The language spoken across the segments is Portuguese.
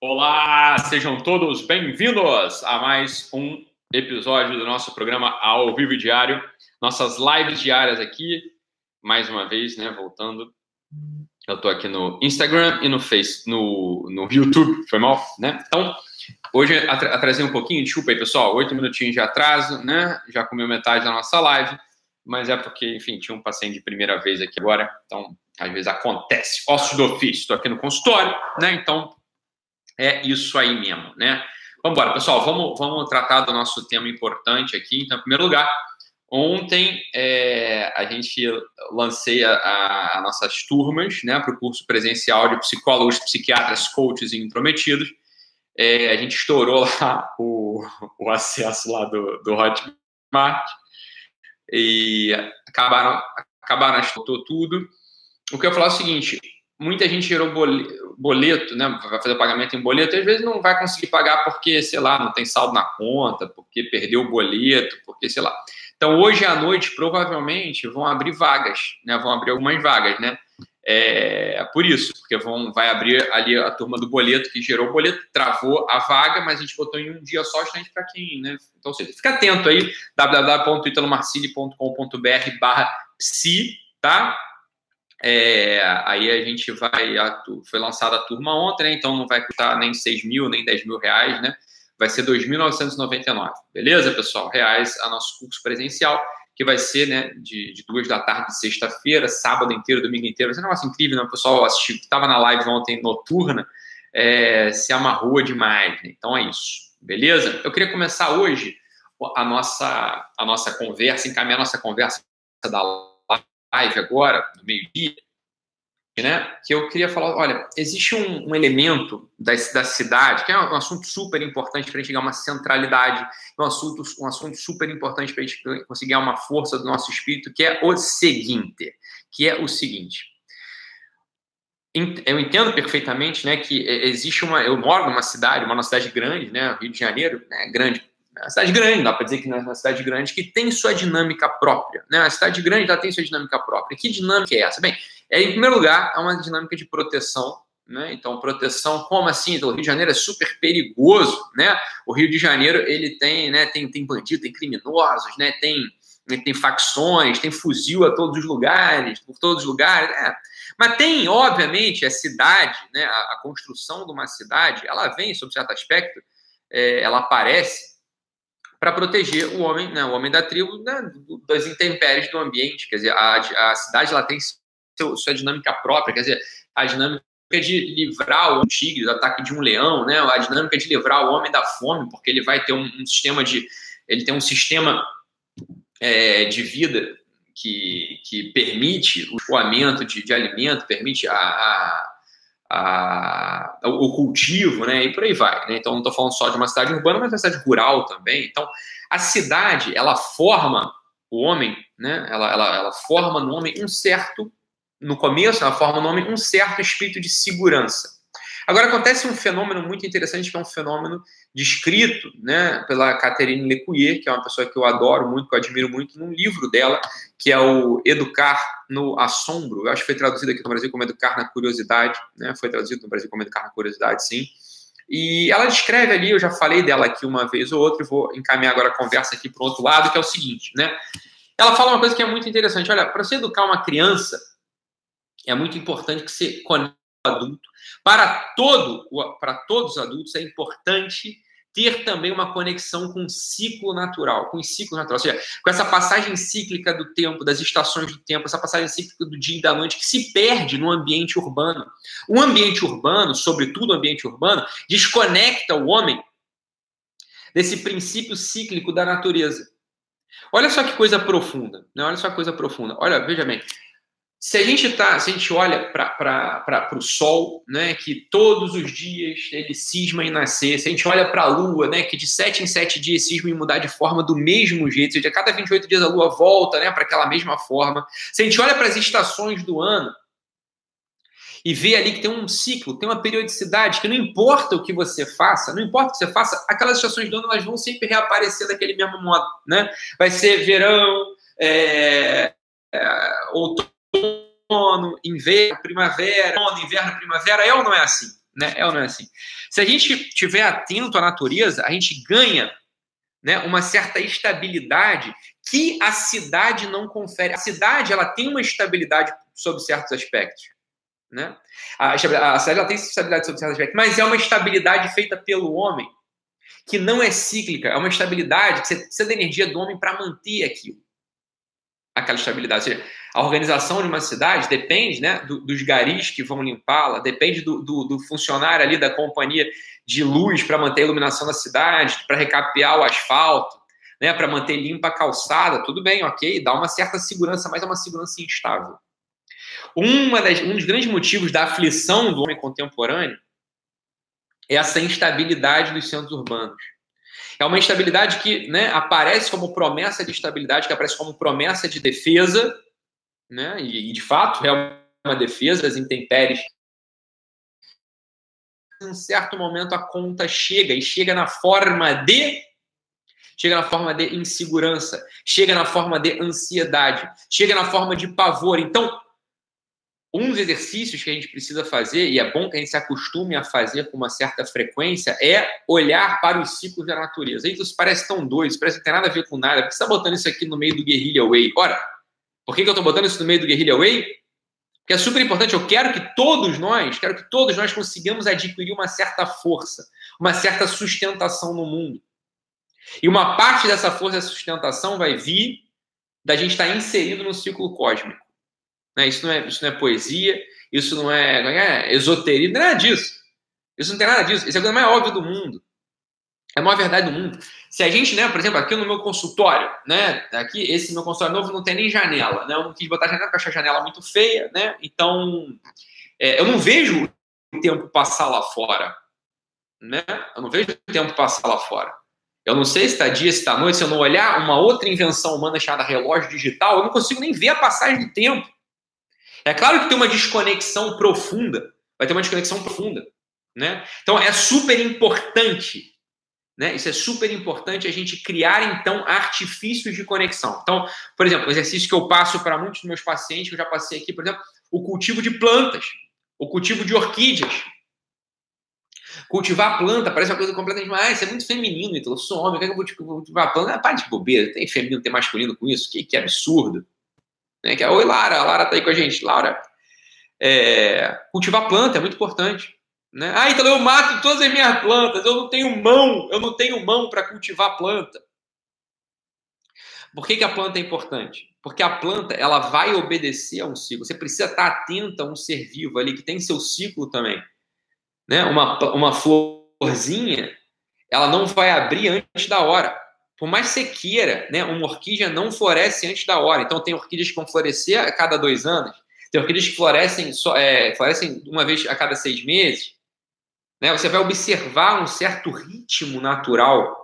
Olá, sejam todos bem-vindos a mais um episódio do nosso programa ao vivo diário, nossas lives diárias aqui, mais uma vez, né, voltando. Eu estou aqui no Instagram e no Face, no, no YouTube, foi mal, né? Então, hoje atrasei um pouquinho, desculpa aí, pessoal, oito minutinhos de atraso, né? Já comeu metade da nossa live, mas é porque, enfim, tinha um paciente de primeira vez aqui agora, então, às vezes acontece. Ossos do ofício, estou aqui no consultório, né? Então, é isso aí mesmo, né? Vamos embora, pessoal, vamos, vamos tratar do nosso tema importante aqui. Então, em primeiro lugar, ontem é, a gente lancei a, a, nossas turmas né, para o curso presencial de psicólogos, psiquiatras, coaches e intrometidos. É, a gente estourou lá o, o acesso lá do, do Hotmart e acabaram, acabaram tudo. O que eu ia falar é o seguinte: muita gente gerou boleto, né? Vai fazer pagamento em boleto, e às vezes não vai conseguir pagar porque, sei lá, não tem saldo na conta, porque perdeu o boleto, porque, sei lá. Então, hoje à noite, provavelmente, vão abrir vagas, né? Vão abrir algumas vagas, né? É, por isso, porque vão, vai abrir ali a turma do boleto que gerou o boleto, travou a vaga, mas a gente botou em um dia só, justamente para quem, né? Então, seja, fica atento aí, www.italomarcili.com.br barra psi, tá? É, aí a gente vai. A, foi lançada a turma ontem, né? Então não vai custar nem 6 mil, nem 10 mil reais, né? Vai ser 2.999, beleza, pessoal? Reais a nosso curso presencial, que vai ser, né, de, de duas da tarde de sexta-feira, sábado inteiro, domingo inteiro. Vai ser um negócio incrível, né? O pessoal assistiu, que estava na live ontem noturna, é, se amarrou demais, né? Então é isso, beleza? Eu queria começar hoje a nossa, a nossa conversa, encaminhar a nossa conversa da live agora, no meio-dia, né, que eu queria falar, olha, existe um, um elemento da, da, cidade, que é um assunto super importante para a gente ganhar uma centralidade, um assunto, um assunto super importante para a gente conseguir uma força do nosso espírito, que é o seguinte, que é o seguinte, eu entendo perfeitamente, né, que existe uma, eu moro numa cidade, uma cidade grande, né, Rio de Janeiro, né, grande é uma cidade grande, dá para dizer que é uma cidade grande que tem sua dinâmica própria. Né? A cidade grande ela tem sua dinâmica própria. Que dinâmica é essa? Bem, é, em primeiro lugar, é uma dinâmica de proteção. Né? Então, proteção, como assim? Então, o Rio de Janeiro é super perigoso. Né? O Rio de Janeiro ele tem, né, tem, tem bandido, tem criminosos, né? tem, tem facções, tem fuzil a todos os lugares, por todos os lugares. Né? Mas tem, obviamente, a cidade, né, a, a construção de uma cidade, ela vem, sob certo aspecto, é, ela aparece para proteger o homem, né, o homem da tribo né, das intempéries do ambiente. Quer dizer, a, a cidade ela tem seu, sua dinâmica própria, quer dizer, a dinâmica de livrar o tigre do ataque de um leão, né, a dinâmica de livrar o homem da fome, porque ele vai ter um, um sistema de ele tem um sistema é, de vida que, que permite o escoamento de, de alimento, permite a, a a, o cultivo, né, e por aí vai. Né? Então, não estou falando só de uma cidade urbana, mas uma cidade rural também. Então, a cidade, ela forma o homem, né, ela, ela, ela forma no homem um certo, no começo, ela forma no homem um certo espírito de segurança. Agora, acontece um fenômeno muito interessante, que é um fenômeno descrito né, pela Catherine Lecuyer, que é uma pessoa que eu adoro muito, que eu admiro muito, num livro dela, que é o Educar no Assombro. Eu acho que foi traduzido aqui no Brasil como Educar na Curiosidade, né? foi traduzido no Brasil como Educar na Curiosidade, sim. E ela descreve ali, eu já falei dela aqui uma vez ou outra, e vou encaminhar agora a conversa aqui para o outro lado, que é o seguinte, né? Ela fala uma coisa que é muito interessante. Olha, para você educar uma criança, é muito importante que você conecte adulto para, todo, para todos os adultos é importante ter também uma conexão com o ciclo natural, com o ciclo natural, ou seja, com essa passagem cíclica do tempo, das estações do tempo, essa passagem cíclica do dia e da noite que se perde no ambiente urbano. O ambiente urbano, sobretudo o ambiente urbano, desconecta o homem desse princípio cíclico da natureza. Olha só que coisa profunda, né? Olha só que coisa profunda. Olha, veja bem, se a gente tá, se a gente olha para o Sol, né, que todos os dias ele cisma em nascer, se a gente olha para a Lua, né, que de sete em sete dias cisma em mudar de forma do mesmo jeito, ou seja, a cada 28 dias a Lua volta né, para aquela mesma forma, se a gente olha para as estações do ano e vê ali que tem um ciclo, tem uma periodicidade, que não importa o que você faça, não importa o que você faça, aquelas estações do ano elas vão sempre reaparecer daquele mesmo modo, né? Vai ser verão, é, é, outono, outono, inverno, primavera, outono, inverno, primavera, é ou não é assim? né? É ou não é assim? Se a gente tiver atento à natureza, a gente ganha né, uma certa estabilidade que a cidade não confere. A cidade ela tem uma estabilidade sob certos aspectos. Né? A, a cidade ela tem estabilidade sob certos aspectos, mas é uma estabilidade feita pelo homem, que não é cíclica, é uma estabilidade que você precisa da energia do homem para manter aquilo. Aquela estabilidade. Ou seja, a organização de uma cidade depende né, do, dos garis que vão limpá-la, depende do, do, do funcionário ali da companhia de luz para manter a iluminação da cidade, para recapear o asfalto, né, para manter limpa a calçada, tudo bem, ok, dá uma certa segurança, mas é uma segurança instável. Uma das, um dos grandes motivos da aflição do homem contemporâneo é essa instabilidade dos centros urbanos. É uma instabilidade que né, aparece como promessa de estabilidade, que aparece como promessa de defesa, né, e, e de fato é uma defesa das intempéries. Em um certo momento a conta chega, e chega na forma de chega na forma de insegurança, chega na forma de ansiedade, chega na forma de pavor. Então, um dos exercícios que a gente precisa fazer, e é bom que a gente se acostume a fazer com uma certa frequência, é olhar para os ciclos da natureza. Isso parece tão doido, isso parece que não tem nada a ver com nada. Por que você está botando isso aqui no meio do Guerrilla Way? Ora, por que, eu estou botando isso no meio do Guerrilla Way? Porque é super importante. Eu quero que todos nós, quero que todos nós consigamos adquirir uma certa força, uma certa sustentação no mundo. E uma parte dessa força de sustentação vai vir da gente estar inserido no ciclo cósmico. Né? Isso, não é, isso não é poesia, isso não é, não é esoterismo, não é nada disso. Isso não tem nada disso. Isso é a coisa mais óbvia do mundo. É a maior verdade do mundo. Se a gente, né, por exemplo, aqui no meu consultório, né, aqui, esse meu consultório novo não tem nem janela, né, eu não quis botar janela porque achei a janela muito feia, né, então é, eu não vejo o tempo passar lá fora, né, eu não vejo o tempo passar lá fora. Eu não sei se está dia, se está noite, se eu não olhar uma outra invenção humana chamada relógio digital, eu não consigo nem ver a passagem do tempo. É claro que tem uma desconexão profunda, vai ter uma desconexão profunda, né? Então é super importante, né? Isso é super importante a gente criar então artifícios de conexão. Então, por exemplo, o exercício que eu passo para muitos dos meus pacientes, que eu já passei aqui, por exemplo, o cultivo de plantas, o cultivo de orquídeas. Cultivar planta parece uma coisa completamente. Ah, isso é muito feminino, então eu sou homem, como é que eu vou cultivar planta? Ah, para de bobeira, tem feminino, tem masculino com isso, que, que absurdo. Né? Que é, Oi, Lara, a Lara tá aí com a gente. Laura, é, cultivar planta é muito importante. Né? Ah, então eu mato todas as minhas plantas, eu não tenho mão, eu não tenho mão para cultivar planta. Por que, que a planta é importante? Porque a planta ela vai obedecer a um ciclo. Você precisa estar atento a um ser vivo ali que tem seu ciclo também né, uma, uma florzinha, ela não vai abrir antes da hora. Por mais que você queira, né, uma orquídea não floresce antes da hora. Então, tem orquídeas que vão florescer a cada dois anos, tem orquídeas que florescem, só, é, florescem uma vez a cada seis meses. Né? Você vai observar um certo ritmo natural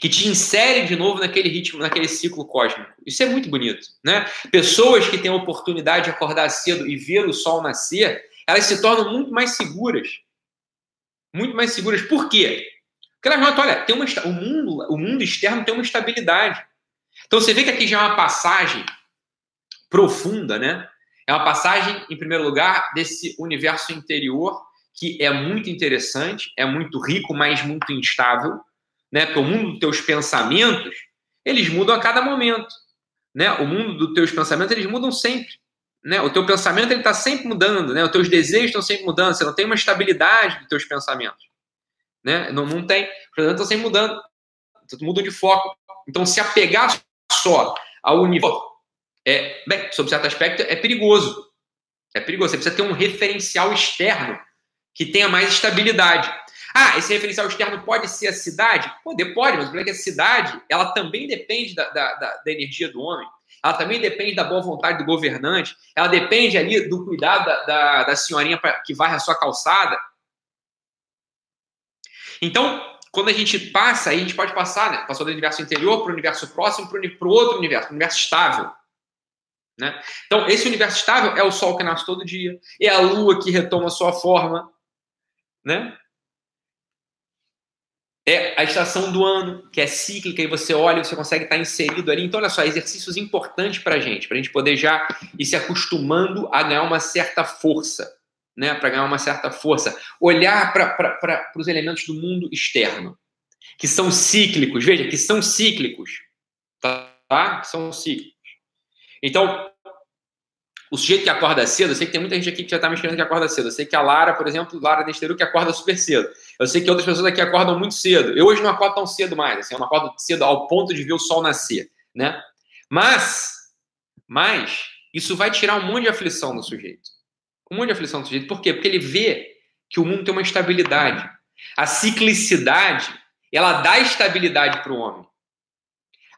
que te insere de novo naquele ritmo, naquele ciclo cósmico. Isso é muito bonito, né? Pessoas que têm a oportunidade de acordar cedo e ver o sol nascer, elas se tornam muito mais seguras muito mais seguras. Por quê? Porque elas notam, olha, tem uma, o, mundo, o mundo externo tem uma estabilidade. Então você vê que aqui já é uma passagem profunda, né? É uma passagem, em primeiro lugar, desse universo interior que é muito interessante, é muito rico, mas muito instável, né? Porque o mundo dos teus pensamentos, eles mudam a cada momento, né? O mundo dos teus pensamentos, eles mudam sempre né? O teu pensamento ele está sempre mudando, né? Os teus desejos estão sempre mudando. Você não tem uma estabilidade dos teus pensamentos, né? Não, não tem. Os pensamentos estão sempre mudando, mudam de foco. Então, se apegar só ao universo, é, bem, sob certo aspecto, é perigoso. É perigoso. Você precisa ter um referencial externo que tenha mais estabilidade. Ah, esse referencial externo pode ser a cidade? Pode, pode, mas o problema é que a cidade ela também depende da, da, da, da energia do homem ela também depende da boa vontade do governante, ela depende ali do cuidado da, da, da senhorinha pra, que varre a sua calçada. Então, quando a gente passa, a gente pode passar, né? Passou do universo interior para o universo próximo, para o outro universo, para o universo estável. Né? Então, esse universo estável é o Sol que nasce todo dia, é a Lua que retoma sua forma, né? É a estação do ano, que é cíclica, e você olha, você consegue estar inserido ali. Então, olha só, exercícios importantes para a gente, para a gente poder já ir se acostumando a ganhar uma certa força. Né, para ganhar uma certa força. Olhar para os elementos do mundo externo, que são cíclicos, veja, que são cíclicos, tá? tá? Que são cíclicos. Então, o sujeito que acorda cedo, eu sei que tem muita gente aqui que já está me escrevendo que acorda cedo. Eu sei que a Lara, por exemplo, Lara Nesteru, que acorda super cedo. Eu sei que outras pessoas aqui acordam muito cedo. Eu hoje não acordo tão cedo mais, assim, eu não acordo cedo ao ponto de ver o sol nascer, né? Mas, mas, isso vai tirar um monte de aflição do sujeito. Um monte de aflição do sujeito. Por quê? Porque ele vê que o mundo tem uma estabilidade. A ciclicidade, ela dá estabilidade para o homem.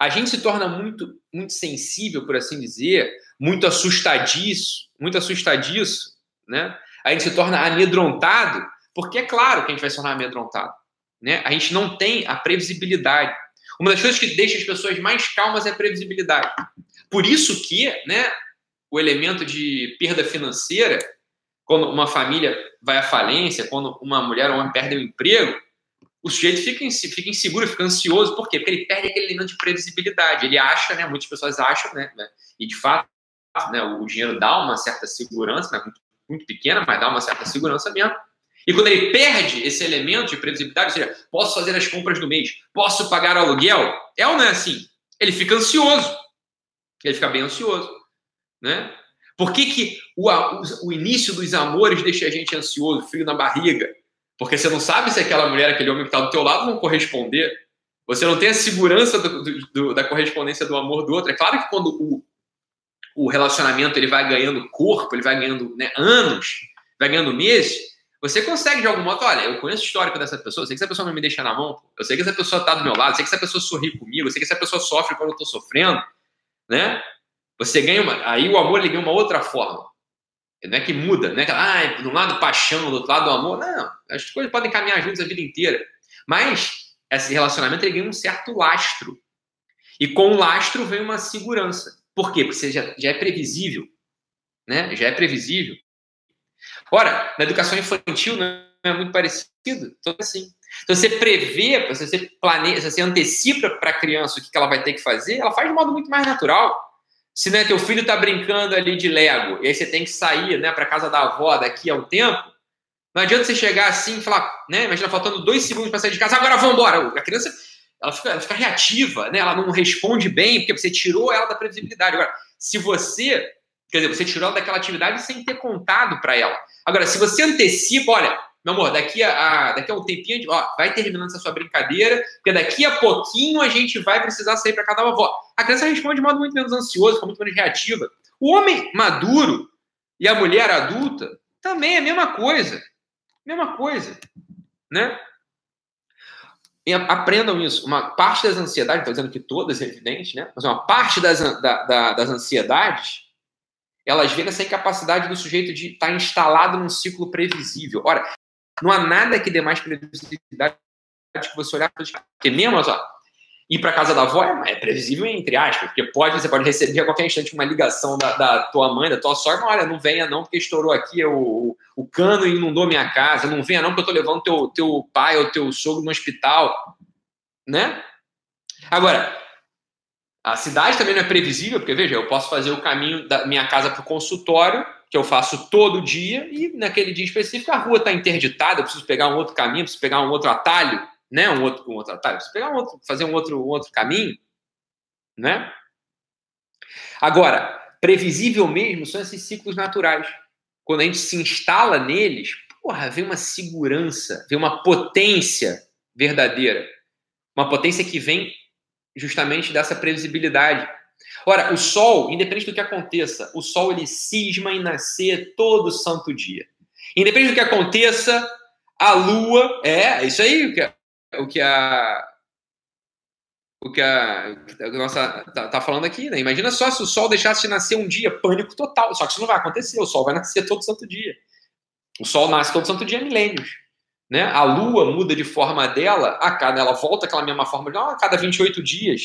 A gente se torna muito, muito sensível, por assim dizer, muito assustadiço, muito assustadiço, né? A gente se torna amedrontado, porque é claro que a gente vai se tornar amedrontado, né? A gente não tem a previsibilidade. Uma das coisas que deixa as pessoas mais calmas é a previsibilidade. Por isso que, né, o elemento de perda financeira, quando uma família vai à falência, quando uma mulher ou um homem perde o emprego, o sujeito fica, fica inseguro, fica ansioso. Por quê? Porque ele perde aquele elemento de previsibilidade. Ele acha, né? Muitas pessoas acham, né? né e de fato, né, o dinheiro dá uma certa segurança, né, muito, muito pequena, mas dá uma certa segurança mesmo. E quando ele perde esse elemento de previsibilidade, ou seja, posso fazer as compras do mês, posso pagar aluguel, é ou não é assim? Ele fica ansioso. Ele fica bem ansioso. Né? Por que, que o, o, início dos amores deixa a gente ansioso, frio na barriga? Porque você não sabe se aquela mulher, aquele homem que está do teu lado vão corresponder. Você não tem a segurança do, do, da correspondência do amor do outro. É claro que quando o, o relacionamento ele vai ganhando corpo, ele vai ganhando né, anos, vai ganhando meses, você consegue de algum modo, olha, eu conheço o histórico dessa pessoa, eu sei que essa pessoa não me deixa na mão, eu sei que essa pessoa está do meu lado, eu sei que essa pessoa sorri comigo, eu sei que essa pessoa sofre quando eu estou sofrendo, né? Você ganha uma, aí o amor ele ganha uma outra forma. Não é que muda, é que, ah, de um lado paixão, do outro lado amor. Não, as coisas podem caminhar juntas a vida inteira. Mas esse relacionamento ele ganha um certo lastro. E com o lastro vem uma segurança. Por quê? Porque você já, já é previsível. Né? Já é previsível. Ora, na educação infantil não é muito parecido. Então, assim. Então, você prevê, você planeja, você antecipa para a criança o que ela vai ter que fazer, ela faz de modo muito mais natural. Se né, teu filho está brincando ali de Lego, e aí você tem que sair né, para casa da avó daqui a um tempo, não adianta você chegar assim e falar, né? Imagina faltando dois segundos para sair de casa, agora vamos embora. A criança ela fica, ela fica reativa, né? Ela não responde bem, porque você tirou ela da previsibilidade. Agora, se você, quer dizer, você tirou ela daquela atividade sem ter contado para ela. Agora, se você antecipa, olha, meu amor, daqui a, daqui a um tempinho, ó, vai terminando essa sua brincadeira, porque daqui a pouquinho a gente vai precisar sair para cada avó. A criança responde de modo muito menos ansioso, fica muito menos reativa. O homem maduro e a mulher adulta também é a mesma coisa. Mesma coisa, né? E aprendam isso. Uma parte das ansiedades, estou dizendo que todas, é evidente, né? Mas uma parte das, da, da, das ansiedades, elas vêm nessa incapacidade do sujeito de estar tá instalado num ciclo previsível. Ora, não há nada que dê mais previsibilidade que você olhar para Porque mesmo, só, ir para casa da avó é, é, previsível, entre aspas, porque pode, você pode receber a qualquer instante uma ligação da, da tua mãe, da tua sogra, olha, não venha não, porque estourou aqui o, o cano e inundou minha casa, não venha não, porque eu estou levando teu, teu pai ou teu sogro no hospital, né? Agora, a cidade também não é previsível, porque veja, eu posso fazer o caminho da minha casa para o consultório, que eu faço todo dia, e naquele dia específico a rua está interditada, eu preciso pegar um outro caminho, preciso pegar um outro atalho, né? Um outro, um outro atalho, preciso pegar um outro, fazer um outro, um outro caminho, né? Agora, previsível mesmo são esses ciclos naturais. Quando a gente se instala neles, porra, vem uma segurança, vem uma potência verdadeira. Uma potência que vem justamente dessa previsibilidade Ora, o Sol, independente do que aconteça, o Sol ele cisma em nascer todo santo dia. Independente do que aconteça, a Lua é isso aí o que a, o que a o que a, nossa tá, tá, falando aqui, né? Imagina só se o Sol deixasse de nascer um dia, pânico total. Só que isso não vai acontecer. O Sol vai nascer todo santo dia. O Sol nasce todo santo dia há milênios. Né? A Lua muda de forma dela a cada, ela volta aquela mesma forma a cada 28 dias.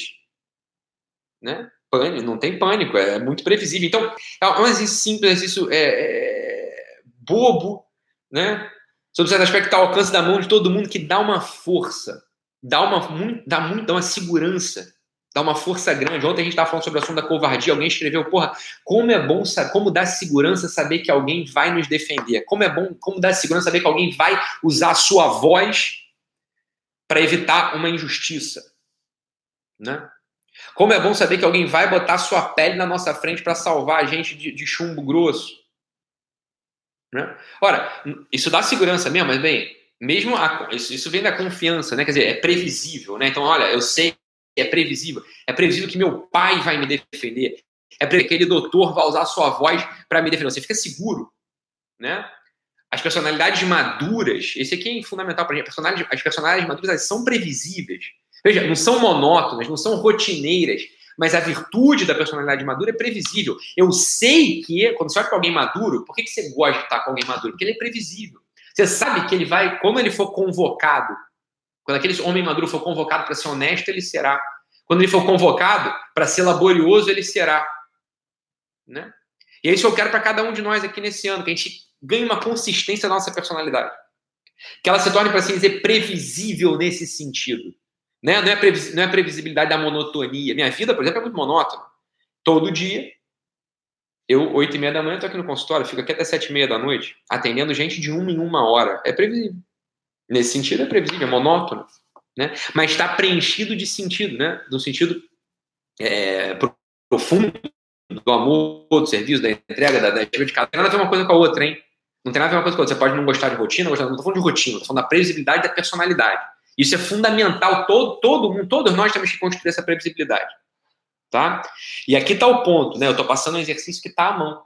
Né? Pânico, não tem pânico, é muito previsível. Então, é um exercício simples, exercício é, é, bobo, né? Sobre certo aspecto, está ao alcance da mão de todo mundo, que dá uma força, dá uma, dá muito, dá uma segurança, dá uma força grande. Ontem a gente estava falando sobre o assunto da covardia. Alguém escreveu, porra, como é bom, como dá segurança saber que alguém vai nos defender. Como é bom, como dá segurança saber que alguém vai usar a sua voz para evitar uma injustiça, né? Como é bom saber que alguém vai botar sua pele na nossa frente para salvar a gente de, de chumbo grosso. Né? Ora, isso dá segurança mesmo, mas bem, mesmo a, isso, isso, vem da confiança, né? Quer dizer, é previsível, né? Então, olha, eu sei é previsível. É previsível que meu pai vai me defender. É previsível que aquele doutor vai usar sua voz para me defender. Você fica seguro, né? As personalidades maduras, esse aqui é fundamental para gente. As personalidades maduras são previsíveis. Veja, não são monótonas, não são rotineiras, mas a virtude da personalidade madura é previsível. Eu sei que, quando você olha para alguém maduro, por que, você gosta de estar com alguém maduro? Porque ele é previsível. Você sabe que ele vai, como ele for convocado, quando aquele homem maduro for convocado para ser honesto, ele será. Quando ele for convocado para ser laborioso, ele será. Né? E é isso que eu quero para cada um de nós aqui nesse ano, que a gente ganhe uma consistência da nossa personalidade. Que ela se torne, para assim dizer, previsível nesse sentido. Né? Não, é previs... não é previsibilidade da monotonia. Minha vida, por exemplo, é muito monótona. Todo dia, eu, oito e meia da manhã, estou aqui no consultório, fico aqui até sete e meia da noite, atendendo gente de uma em uma hora. É previsível. Nesse sentido, é previsível, é monótono. Né? Mas está preenchido de sentido, né? Do sentido é, profundo do amor, do serviço, da entrega, da, da de cada. Não tem nada a ver uma coisa com a outra, hein? Não tem nada a ver uma coisa com a outra. Você pode não gostar de rotina, não estou falando de rotina, estou falando da previsibilidade da personalidade. Isso é fundamental. Todo, todo mundo, todos nós temos que construir essa previsibilidade. Tá? E aqui está o ponto, né? Eu estou passando um exercício que está à mão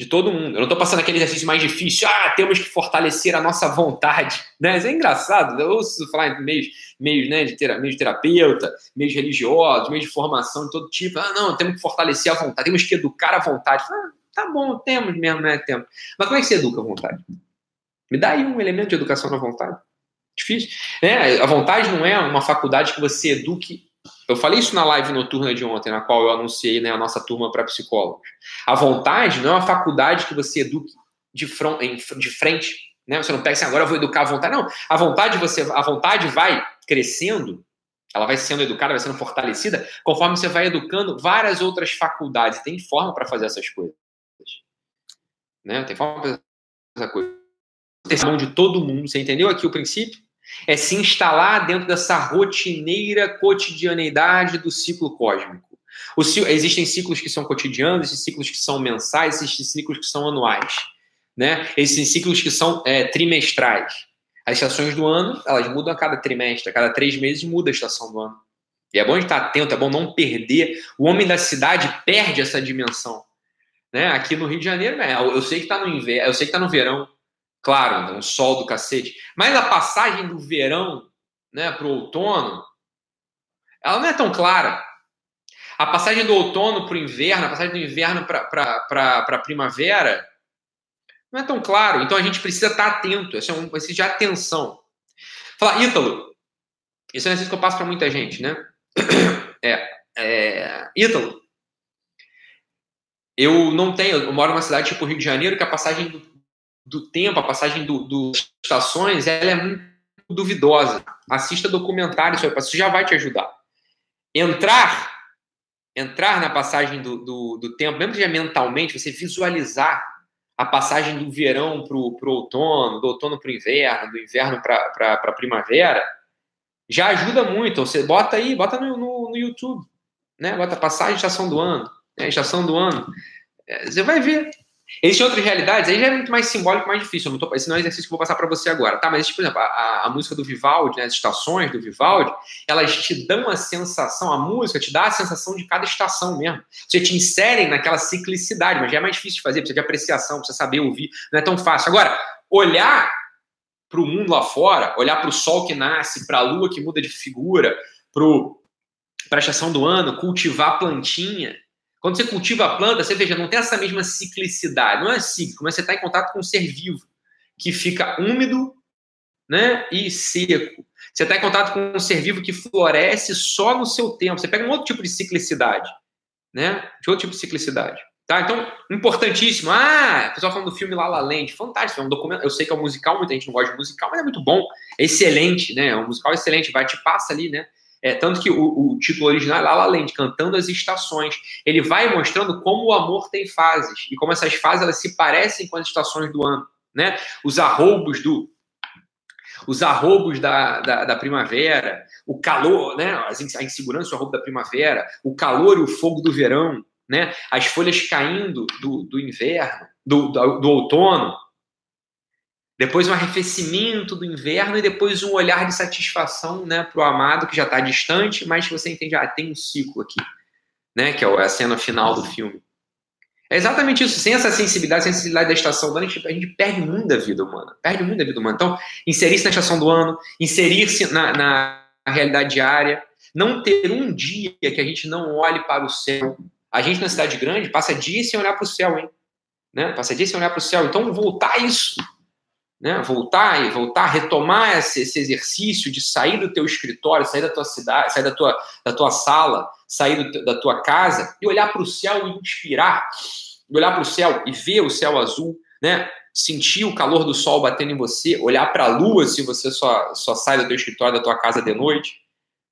de todo mundo. Eu não estou passando aquele exercício mais difícil. Ah, temos que fortalecer a nossa vontade. Né? Isso é engraçado. Eu ouço falar em meios, meios, né, de, tera, meios de terapeuta, meios religiosos, meios de formação de todo tipo. Ah, não, temos que fortalecer a vontade, temos que educar a vontade. Ah, tá bom, temos mesmo, né? Temos. Mas como é que você educa a vontade? Me dá aí um elemento de educação na vontade. Difícil. Né? A vontade não é uma faculdade que você eduque. Eu falei isso na live noturna de ontem, na qual eu anunciei né, a nossa turma para psicólogos. A vontade não é uma faculdade que você eduque de, front, de frente. Né? Você não pega assim, agora eu vou educar a vontade. Não, a vontade, você, a vontade vai crescendo, ela vai sendo educada, vai sendo fortalecida, conforme você vai educando várias outras faculdades. Tem forma para fazer essas coisas. Né? Tem forma para fazer essa coisa. Tem mão de todo mundo. Você entendeu aqui o princípio? É se instalar dentro dessa rotineira cotidianeidade do ciclo cósmico. O, existem ciclos que são cotidianos, existem ciclos que são mensais, existem ciclos que são anuais. Né? Existem ciclos que são é, trimestrais. As estações do ano, elas mudam a cada trimestre, a cada três meses muda a estação do ano. E é bom estar atento, é bom não perder. O homem da cidade perde essa dimensão. Né? Aqui no Rio de Janeiro, é, eu sei que está no inverno, eu sei que está no verão, Claro, um sol do cacete. Mas a passagem do verão né, para o outono, ela não é tão clara. A passagem do outono para o inverno, a passagem do inverno para a primavera, não é tão claro. Então a gente precisa estar atento. Esse é um exercício de atenção. Fala, Ítalo, isso é um exercício que eu passo para muita gente, né? É, é, Ítalo, eu não tenho, eu moro numa cidade tipo Rio de Janeiro, que a passagem do do tempo, a passagem do, dos estações, ela é muito duvidosa. Assista documentário sobre isso já vai te ajudar. Entrar, entrar na passagem do, do, do tempo, mesmo que seja mentalmente, você visualizar a passagem do verão para o outono, do outono para o inverno, do inverno para a primavera, já ajuda muito. Você bota aí, bota no, no, no YouTube, né? Bota passagem estação do ano, né? estação do ano. É, você vai ver Existem outras realidades, aí já é muito mais simbólico, mais difícil. Eu não tô, esse não é um exercício que eu vou passar para você agora, tá? Mas, por exemplo, a, a, música do Vivaldi, né, as estações do Vivaldi, elas te dão a sensação, a música te dá a sensação de cada estação mesmo. Você te inserem naquela ciclicidade, mas já é mais difícil de fazer, precisa de apreciação, precisa saber ouvir, não é tão fácil. Agora, olhar para o mundo lá fora, olhar para o sol que nasce, para a lua que muda de figura, para a estação do ano, cultivar plantinha, quando você cultiva a planta, você veja, não tem essa mesma ciclicidade, não é cíclico, mas você está em contato com um ser vivo, que fica úmido né, e seco. Você está em contato com um ser vivo que floresce só no seu tempo. Você pega um outro tipo de ciclicidade, né? De outro tipo de ciclicidade. Tá? Então, importantíssimo. Ah, o pessoal falando do filme La La Land, fantástico, é um documento. Eu sei que é um musical, muita gente não gosta de musical, mas é muito bom, é excelente, né? É um musical excelente, vai te passa ali, né? É, tanto que o, o, título original é La La Land, Cantando as Estações. Ele vai mostrando como o amor tem fases e como essas fases elas se parecem com as estações do ano. Né? Os arroubos do, os arrobos da, da, da, primavera, o calor, né, a insegurança, o arrobo da primavera, o calor e o fogo do verão, né, as folhas caindo do, do inverno, do, do, do outono, depois um arrefecimento do inverno e depois um olhar de satisfação né, para o amado que já está distante, mas que você entende, ah, tem um ciclo aqui, né, que é a cena final do filme. É exatamente isso. Sem essa sensibilidade, sem a sensibilidade da estação do ano, a gente, a gente perde muito da vida humana. Perde muito da vida humana. Então, inserir-se na estação do ano, inserir-se na, na realidade diária, não ter um dia que a gente não olhe para o céu. A gente na cidade grande passa dias sem olhar para o céu, hein? Né? Passa dias sem olhar para o céu. Então, voltar a isso. Né? Voltar e voltar, retomar esse, esse, exercício de sair do teu escritório, sair da tua cidade, sair da tua, da tua sala, sair do, da tua casa e olhar para o céu e inspirar, olhar para o céu e ver o céu azul, né? Sentir o calor do sol batendo em você, olhar para a lua se você só, só sai do teu escritório, da tua casa de noite,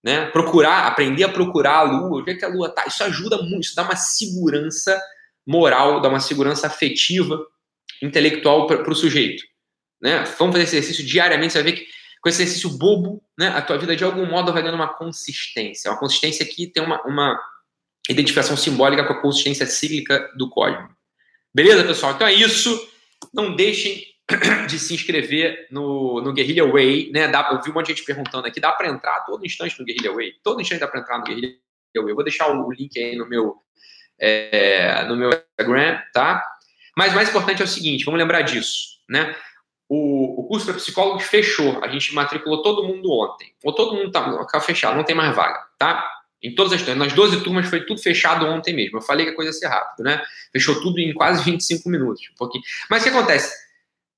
né? Procurar, aprender a procurar a lua, ver que a lua tá. Isso ajuda muito, isso dá uma segurança moral, dá uma segurança afetiva, intelectual para o sujeito, né? Vamos fazer esse exercício diariamente, você vai ver que com esse exercício bobo, né, a tua vida de algum modo vai dando uma consistência. Uma consistência que tem uma, uma identificação simbólica com a consistência cíclica do código. Beleza, pessoal? Então é isso. Não deixem de se inscrever no, no Guerrilla Way, né? Dá, eu vi um monte de gente perguntando aqui, dá para entrar todo instante no Guerrilla Way? Todo instante dá para entrar no Guerrilla Way. Eu vou deixar o link aí no meu, é, no meu Instagram, tá? Mas mais importante é o seguinte, vamos lembrar disso, né? O, o curso para psicólogos fechou. A gente matriculou todo mundo ontem. Ou todo mundo tá fechado, não tem mais vaga, tá? Em todas as nas 12 turmas foi tudo fechado ontem mesmo. Eu falei que a coisa ia ser rápido, né? Fechou tudo em quase 25 minutos, um pouquinho. Mas o que acontece?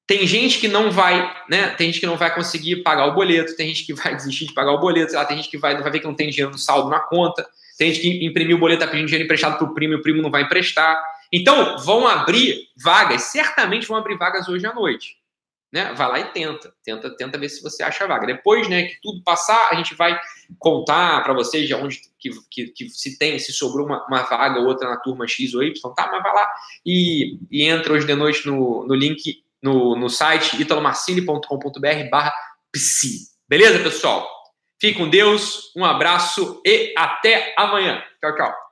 Tem gente que não vai, né? Tem gente que não vai conseguir pagar o boleto, tem gente que vai desistir de pagar o boleto, lá, tem gente que vai, vai ver que não tem dinheiro no saldo na conta, tem gente que imprimiu o boleto, tá pedindo dinheiro emprestado pro primo e o primo não vai emprestar. Então, vão abrir vagas, certamente vão abrir vagas hoje à noite né? Vai lá e tenta, tenta, tenta ver se você acha a vaga. Depois, né, que tudo passar, a gente vai contar para vocês de onde que, que, que, se tem, se sobrou uma, uma, vaga ou outra na turma X ou Y, tá? Mas vai lá e, e entra hoje de noite no, no link no, no site italomarcini.com.br barra psi. Beleza, pessoal? Fique com Deus, um abraço e até amanhã. Tchau, tchau.